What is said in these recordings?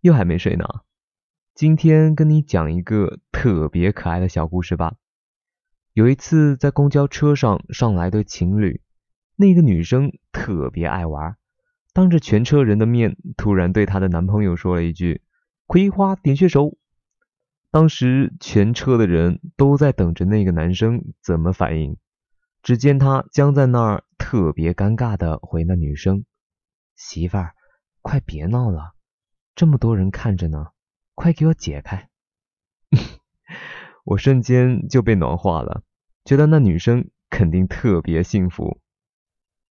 又还没睡呢，今天跟你讲一个特别可爱的小故事吧。有一次在公交车上上来对情侣，那个女生特别爱玩，当着全车人的面突然对她的男朋友说了一句“葵花点穴手”。当时全车的人都在等着那个男生怎么反应，只见他僵在那儿，特别尴尬的回那女生：“媳妇儿，快别闹了。”这么多人看着呢，快给我解开！我瞬间就被暖化了，觉得那女生肯定特别幸福。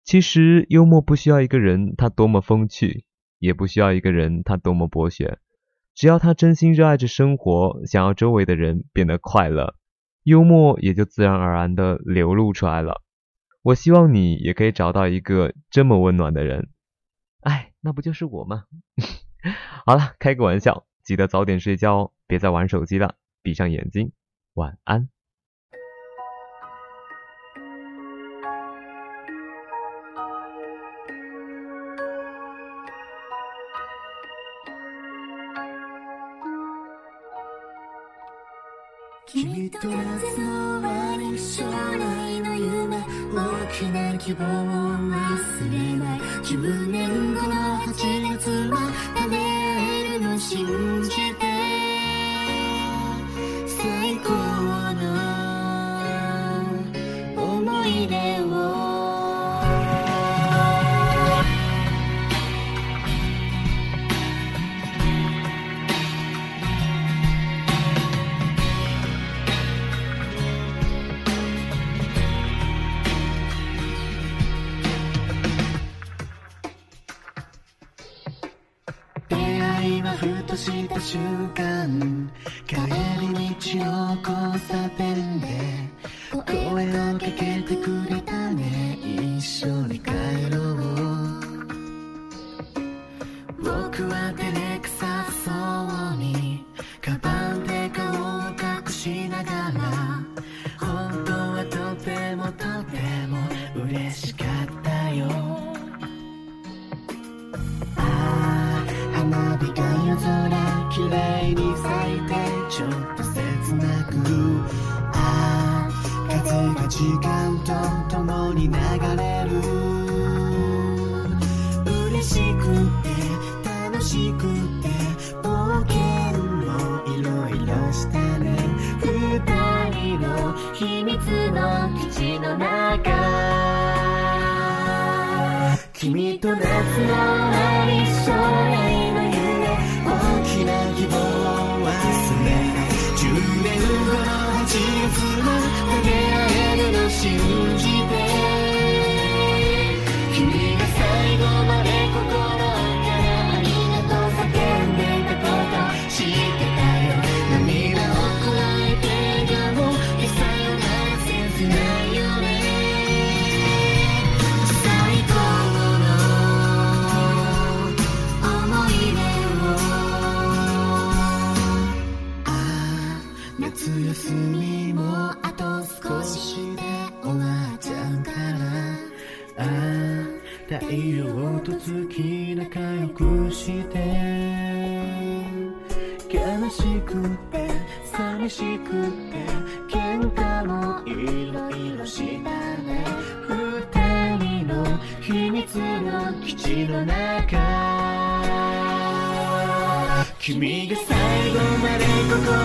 其实幽默不需要一个人他多么风趣，也不需要一个人他多么博学，只要他真心热爱着生活，想要周围的人变得快乐，幽默也就自然而然的流露出来了。我希望你也可以找到一个这么温暖的人。哎，那不就是我吗？好了，开个玩笑，记得早点睡觉哦，别再玩手机了，闭上眼睛，晚安。心间。とした瞬間帰り道の交差点で声をかけてくれたね一緒に帰ろう僕は照れくさそうにカバンで顔を隠しながら本当はとてもとても嬉しかったよ花火が夜空きれいに咲いてちょっと切なくああ風が時間と共に流れる嬉しくて楽しくて冒険もいろいろしたね二人の秘密の基地の中君と夏の over 太陽と月仲良くして悲しくて寂しくて喧嘩もいろいろしたね二人の秘密の基地の中君が最後までここ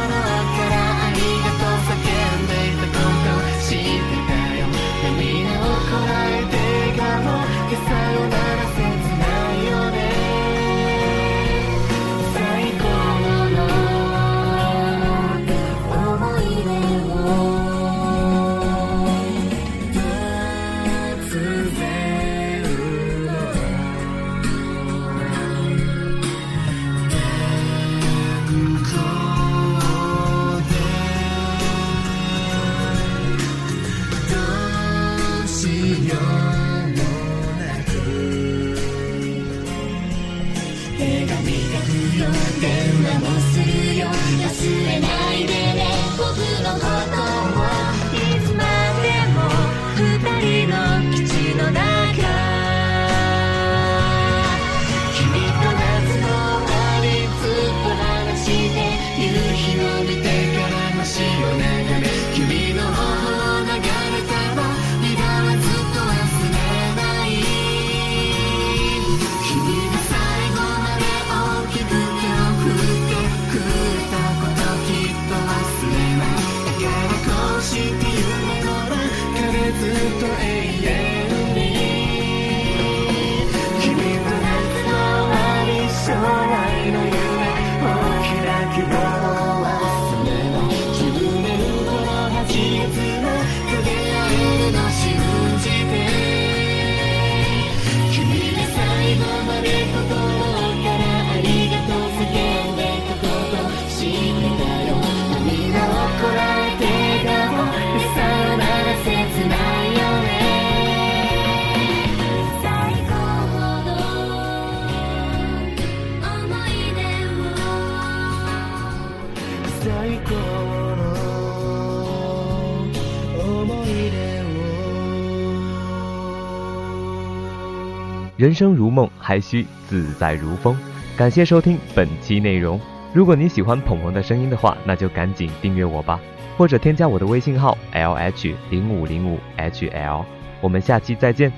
手紙が磨く電話もするよ忘れないで人生如梦，还需自在如风。感谢收听本期内容。如果你喜欢鹏鹏的声音的话，那就赶紧订阅我吧，或者添加我的微信号 l h 零五零五 h l。我们下期再见。